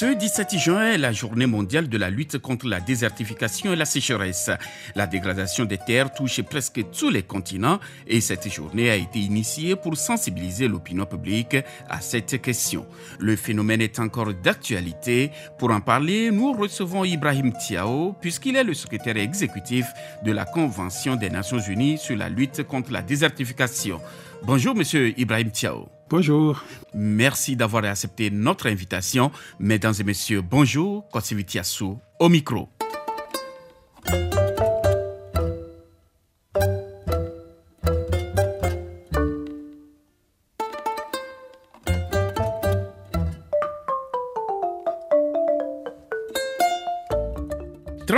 Ce 17 juin est la journée mondiale de la lutte contre la désertification et la sécheresse. La dégradation des terres touche presque tous les continents et cette journée a été initiée pour sensibiliser l'opinion publique à cette question. Le phénomène est encore d'actualité. Pour en parler, nous recevons Ibrahim Tiao puisqu'il est le secrétaire exécutif de la Convention des Nations Unies sur la lutte contre la désertification. Bonjour, monsieur Ibrahim Tiao. Bonjour. Merci d'avoir accepté notre invitation. Mesdames et messieurs, bonjour. Kosivitiasu au micro.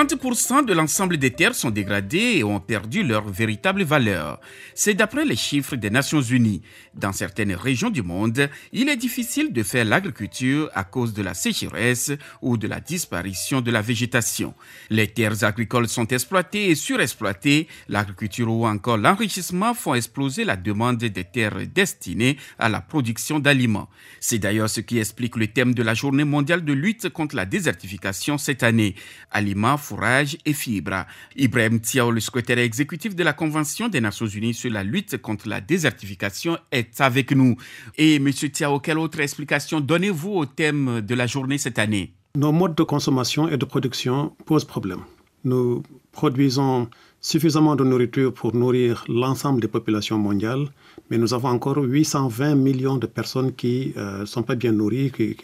30% de l'ensemble des terres sont dégradées et ont perdu leur véritable valeur. C'est d'après les chiffres des Nations Unies. Dans certaines régions du monde, il est difficile de faire l'agriculture à cause de la sécheresse ou de la disparition de la végétation. Les terres agricoles sont exploitées et surexploitées. L'agriculture ou encore l'enrichissement font exploser la demande des terres destinées à la production d'aliments. C'est d'ailleurs ce qui explique le thème de la journée mondiale de lutte contre la désertification cette année. Aliments fourrage et fibres. Ibrahim Tiao, le secrétaire exécutif de la Convention des Nations Unies sur la lutte contre la désertification, est avec nous. Et Monsieur Tiao, quelle autre explication donnez-vous au thème de la journée cette année? Nos modes de consommation et de production posent problème. Nous produisons suffisamment de nourriture pour nourrir l'ensemble des populations mondiales, mais nous avons encore 820 millions de personnes qui ne euh, sont pas bien nourries, qui,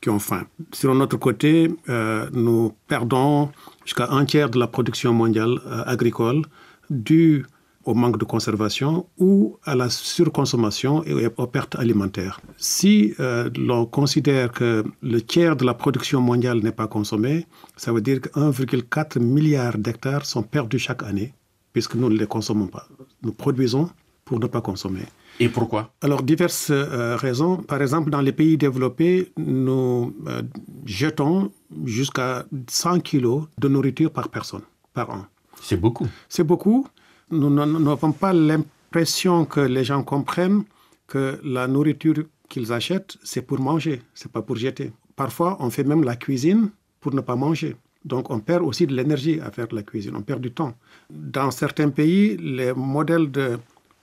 qui, ont faim. Sur notre côté, euh, nous perdons jusqu'à un tiers de la production mondiale euh, agricole due au manque de conservation ou à la surconsommation et aux pertes alimentaires. Si l'on considère que le tiers de la production mondiale n'est pas consommé, ça veut dire que 1,4 milliard d'hectares sont perdus chaque année puisque nous ne les consommons pas. Nous produisons pour ne pas consommer. Et pourquoi? Alors, diverses euh, raisons. Par exemple, dans les pays développés, nous euh, jetons jusqu'à 100 kilos de nourriture par personne, par an. C'est beaucoup. C'est beaucoup nous n'avons pas l'impression que les gens comprennent que la nourriture qu'ils achètent, c'est pour manger, c'est pas pour jeter. Parfois, on fait même la cuisine pour ne pas manger. Donc, on perd aussi de l'énergie à faire la cuisine, on perd du temps. Dans certains pays, les modèles de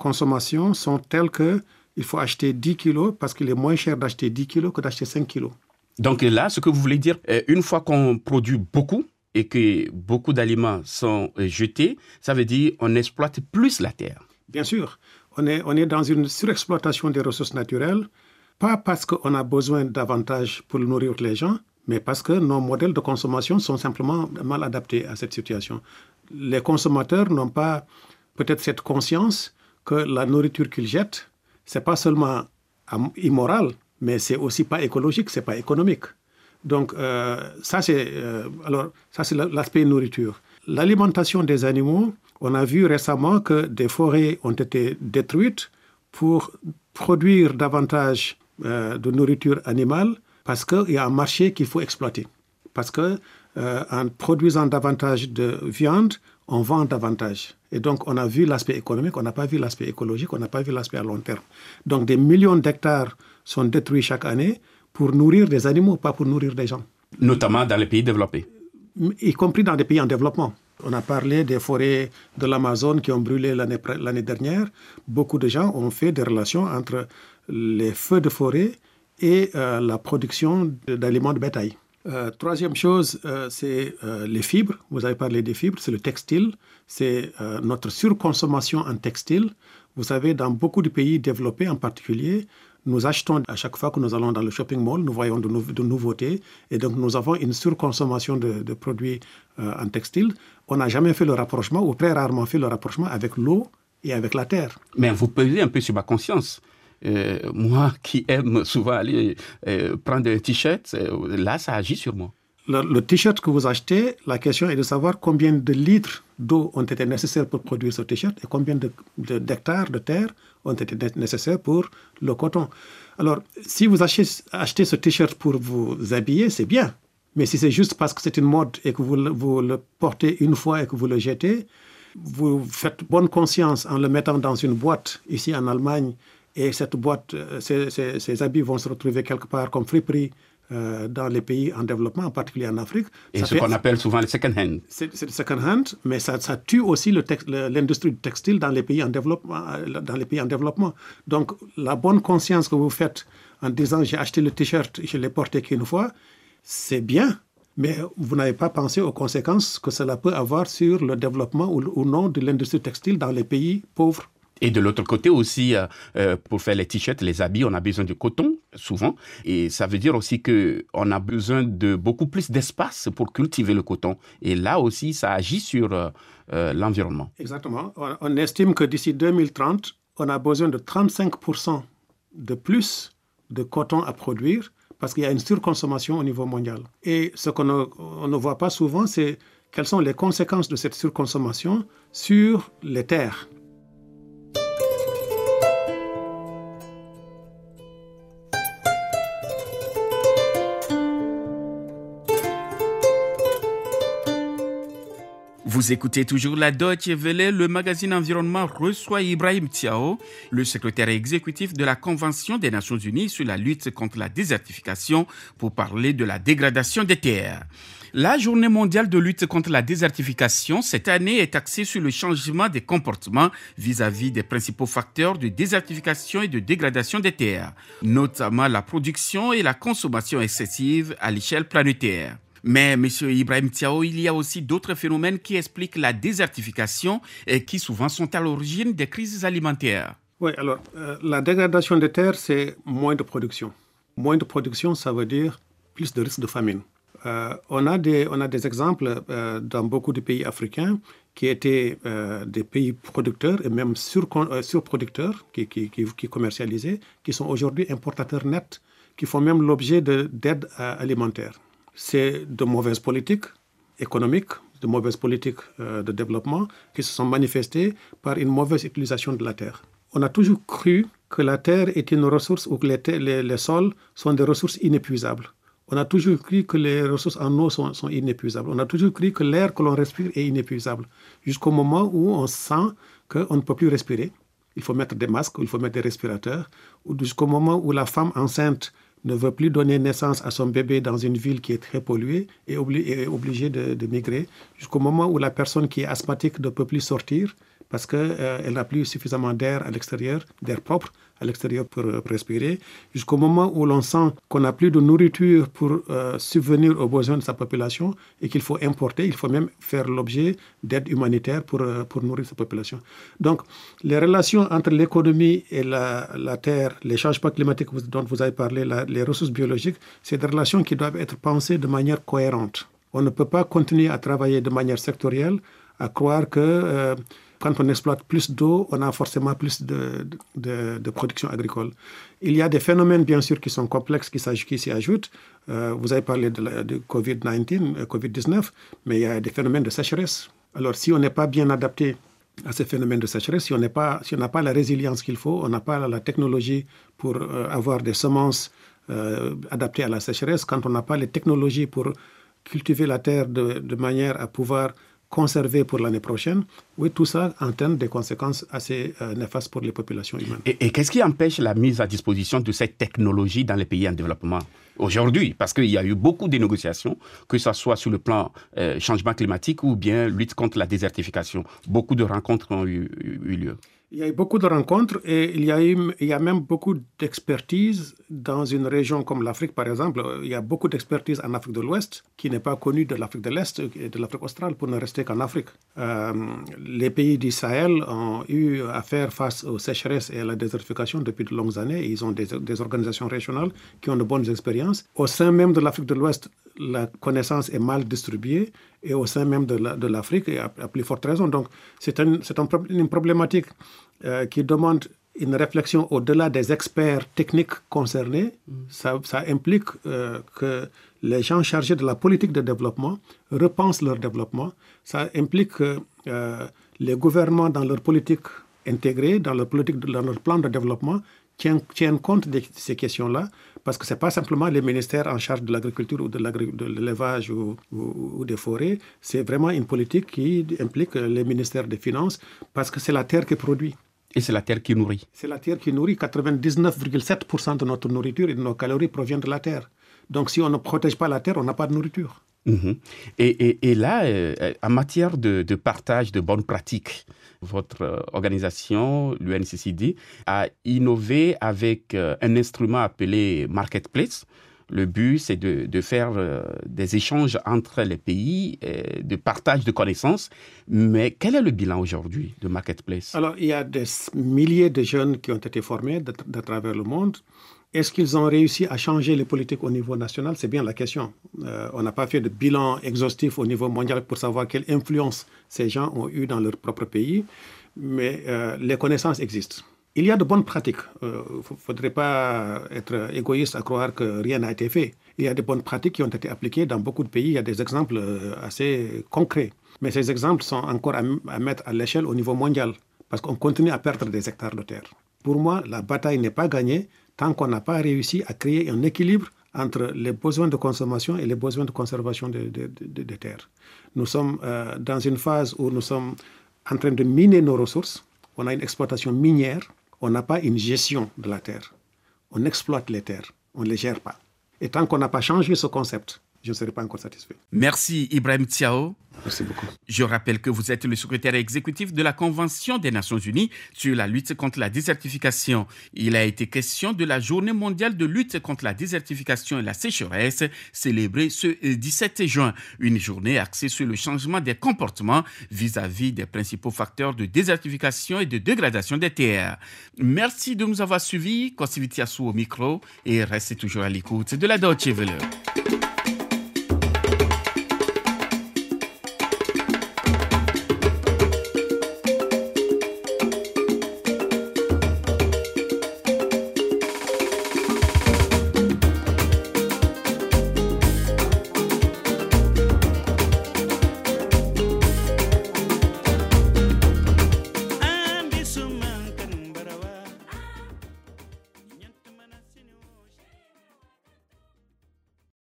consommation sont tels que il faut acheter 10 kilos parce qu'il est moins cher d'acheter 10 kilos que d'acheter 5 kilos. Donc là, ce que vous voulez dire, euh, une fois qu'on produit beaucoup, et que beaucoup d'aliments sont euh, jetés, ça veut dire on exploite plus la terre. Bien sûr, on est, on est dans une surexploitation des ressources naturelles, pas parce qu'on a besoin davantage pour nourrir les gens, mais parce que nos modèles de consommation sont simplement mal adaptés à cette situation. Les consommateurs n'ont pas peut-être cette conscience que la nourriture qu'ils jettent, c'est pas seulement immoral, mais c'est aussi pas écologique, c'est pas économique. Donc, euh, ça, c'est euh, alors ça, c'est l'aspect nourriture. L'alimentation des animaux, on a vu récemment que des forêts ont été détruites pour produire davantage euh, de nourriture animale parce qu'il y a un marché qu'il faut exploiter. Parce que en produisant davantage de viande, on vend davantage. Et donc, on a vu l'aspect économique, on n'a pas vu l'aspect écologique, on n'a pas vu l'aspect à long terme. Donc, des millions d'hectares sont détruits chaque année pour nourrir des animaux, pas pour nourrir des gens. Notamment dans les pays développés. Y compris dans des pays en développement. On a parlé des forêts de l'Amazone qui ont brûlé l'année dernière. Beaucoup de gens ont fait des relations entre les feux de forêt et euh, la production d'aliments de bétail. Euh, troisième chose, euh, c'est les fibres. Vous avez parlé des fibres, c'est le textile, c'est notre surconsommation en textile. Vous savez, dans beaucoup de pays développés en particulier, nous achetons à chaque fois que nous allons dans le shopping mall, nous voyons de, nouveautés et donc nous avons une surconsommation de, produits euh, en textile. On n'a jamais fait le rapprochement ou très rarement fait le rapprochement avec l'eau et avec la terre. Mais vous pesez un peu sur ma conscience. Euh, moi qui aime souvent aller euh, prendre un t-shirt, là ça agit sur moi. Le, t-shirt que vous achetez, la question est de savoir combien de litres d'eau ont été nécessaires pour produire ce t-shirt et combien d'hectares de, de, terre ont été nécessaires pour le coton. Alors, si vous achetez, achetez ce t-shirt pour vous habiller, c'est bien. Mais si c'est juste parce que c'est une mode et que vous vous le portez une fois et que vous le jetez, vous faites bonne conscience en le mettant dans une boîte ici en Allemagne et cette boîte, euh, ces, habits vont se retrouver quelque part comme friperie euh, dans les pays en développement, en particulier en Afrique. Et ce qu'on appelle souvent le second-hand. C'est le second-hand, mais ça, ça, tue aussi l'industrie du textile dans les, pays en développement, euh, dans les pays en développement. Donc, la bonne conscience que vous faites en disant j'ai acheté le t-shirt, je l'ai porté qu'une fois, c'est bien, mais vous n'avez pas pensé aux conséquences que cela peut avoir sur le développement ou, non de l'industrie textile dans les pays pauvres. Et de l'autre côté aussi, euh, euh, pour faire les t-shirts, les habits, on a besoin de coton, souvent. Et ça veut dire aussi qu'on a besoin de beaucoup plus d'espace pour cultiver le coton. Et là aussi, ça agit sur euh, l'environnement. Exactement. On, estime que d'ici 2030, on a besoin de 35% de plus de coton à produire parce qu'il y a une surconsommation au niveau mondial. Et ce qu'on ne, ne voit pas souvent, c'est quelles sont les conséquences de cette surconsommation sur les terres. Vous écoutez toujours la Deutsche Welle, le magazine environnement reçoit Ibrahim Tiao, le secrétaire exécutif de la Convention des Nations Unies sur la lutte contre la désertification, pour parler de la dégradation des terres. La journée mondiale de lutte contre la désertification cette année est axée sur le changement des comportements vis-à-vis -vis des principaux facteurs de désertification et de dégradation des terres, notamment la production et la consommation excessive à l'échelle planétaire. Mais, M. Ibrahim Tiao, il y a aussi d'autres phénomènes qui expliquent la désertification et qui souvent sont à l'origine des crises alimentaires. Oui, alors, euh, la dégradation des terres, c'est moins de production. Moins de production, ça veut dire plus de risques de famine. Euh, on, a des, on a des exemples euh, dans beaucoup de pays africains qui étaient des pays producteurs et même sur, surproducteurs, qui, qui, qui, qui, commercialisaient, qui sont aujourd'hui importateurs nets, qui font même l'objet d'aide alimentaire c'est de mauvaises politiques économiques, de mauvaises politiques euh, de développement qui se sont manifestées par une mauvaise utilisation de la terre. On a toujours cru que la terre est une ressource ou que les, les, sols sont des ressources inépuisables. On a toujours cru que les ressources en eau sont, sont inépuisables. On a toujours cru que l'air que l'on respire est inépuisable. Jusqu'au moment où on sent qu'on ne peut plus respirer. Il faut mettre des masques, il faut mettre des respirateurs. Jusqu'au moment où la femme enceinte ne veut plus donner naissance à son bébé dans une ville qui est très polluée et est obligée de, migrer jusqu'au moment où la personne qui est asthmatique ne peut plus sortir parce qu'elle euh, n'a plus suffisamment d'air à l'extérieur, d'air propre à l'extérieur pour, euh, respirer, jusqu'au moment où l'on sent qu'on n'a plus de nourriture pour euh, subvenir aux besoins de sa population et qu'il faut importer, il faut même faire l'objet d'aide humanitaire pour, pour nourrir sa population. Donc, les relations entre l'économie et la, la, terre, les changements climatiques dont vous avez parlé, les ressources biologiques, c'est des relations qui doivent être pensées de manière cohérente. On ne peut pas continuer à travailler de manière sectorielle, à croire que quand on exploite plus d'eau, on a forcément plus de, de, production agricole. Il y a des phénomènes, bien sûr, qui sont complexes, qui, s'y ajoutent. Euh, vous avez parlé de, de COVID-19, COVID-19, euh, mais il y a des phénomènes de sécheresse. Alors, si on n'est pas bien adapté à ces phénomènes de sécheresse, si on n'a pas, si la résilience qu'il faut, on n'a pas la technologie pour euh, avoir des semences adaptées à la sécheresse, quand on n'a pas les technologies pour cultiver la terre de manière à pouvoir conserver pour l'année prochaine, oui, tout ça entraîne des conséquences assez euh, néfastes pour les populations humaines. Et, qu'est-ce qui empêche la mise à disposition de cette technologie dans les pays en développement aujourd'hui? Parce qu'il y a eu beaucoup de négociations, que ce soit sur le plan euh, changement climatique ou bien lutte contre la désertification. Beaucoup de rencontres ont eu lieu. Il y a eu beaucoup de rencontres et il y a, même beaucoup d'expertise dans une région comme l'Afrique, par exemple. Il y a beaucoup d'expertise en Afrique de l'Ouest qui n'est pas connue de l'Afrique de l'Est et de l'Afrique australe pour ne rester qu'en Afrique. Euh, les pays du Sahel ont eu à faire face aux sécheresses et à la désertification depuis de longues années. Ils ont des organisations régionales qui ont de bonnes expériences. Au sein même de l'Afrique de l'Ouest, la connaissance est mal distribuée et au sein même de l'Afrique, à, plus forte raison. Donc, c'est un, une problématique euh, qui demande une réflexion au-delà des experts techniques concernés. Mm. Ça, ça, implique euh, que les gens chargés de la politique de développement repensent leur développement. Ça implique que euh, les gouvernements, dans leur politique intégrée, dans leur, politique, dans leur plan de développement, tiennent, compte de ces questions-là, parce que ce n'est pas simplement les ministères en charge de l'agriculture ou de l'élevage ou, ou, des forêts, c'est vraiment une politique qui implique les ministères des Finances, parce que c'est la terre qui produit. Et c'est la terre qui nourrit. C'est la terre qui nourrit. 99,7% de notre nourriture et de nos calories proviennent de la terre. Donc si on ne protège pas la terre, on n'a pas de nourriture. Mhm. et, là, euh, en matière de, partage de bonnes pratiques, votre euh, organisation, l'UNCCD, a innové avec euh, un instrument appelé Marketplace. Le but, c'est de, faire des échanges entre les pays, de partage de connaissances. Mais quel est le bilan aujourd'hui de Marketplace? Alors, il y a des milliers de jeunes qui ont été formés de, travers le monde. Est-ce qu'ils ont réussi à changer les politiques au niveau national? C'est bien la question. Euh, on n'a pas fait de bilan exhaustif au niveau mondial pour savoir quelle influence ces gens ont eu dans leur propre pays, mais euh, les connaissances existent. Il y a de bonnes pratiques. Il euh, ne faudrait pas être égoïste à croire que rien n'a été fait. Il y a de bonnes pratiques qui ont été appliquées dans beaucoup de pays. Il y a des exemples assez concrets. Mais ces exemples sont encore à, à mettre à l'échelle au niveau mondial, parce qu'on continue à perdre des hectares de terre. Pour moi, la bataille n'est pas gagnée tant qu'on n'a pas réussi à créer un équilibre entre les besoins de consommation et les besoins de conservation des de, terres. Nous sommes euh, dans une phase où nous sommes en train de miner nos ressources. On a une exploitation minière, on n'a pas une gestion de la terre. On exploite les terres, on ne les gère pas. Et tant qu'on n'a pas changé ce concept, je ne serai pas encore satisfait. Merci Ibrahim Tiao. Merci beaucoup. Je rappelle que vous êtes le secrétaire exécutif de la Convention des Nations Unies sur la lutte contre la désertification. Il a été question de la Journée mondiale de lutte contre la désertification et la sécheresse, célébrée ce 17 juin. Une journée axée sur le changement des comportements vis-à-vis des principaux facteurs de désertification et de dégradation des terres. Merci de nous avoir suivis. Kosivitiasu au micro et restez toujours à l'écoute de la Deutsche Welle.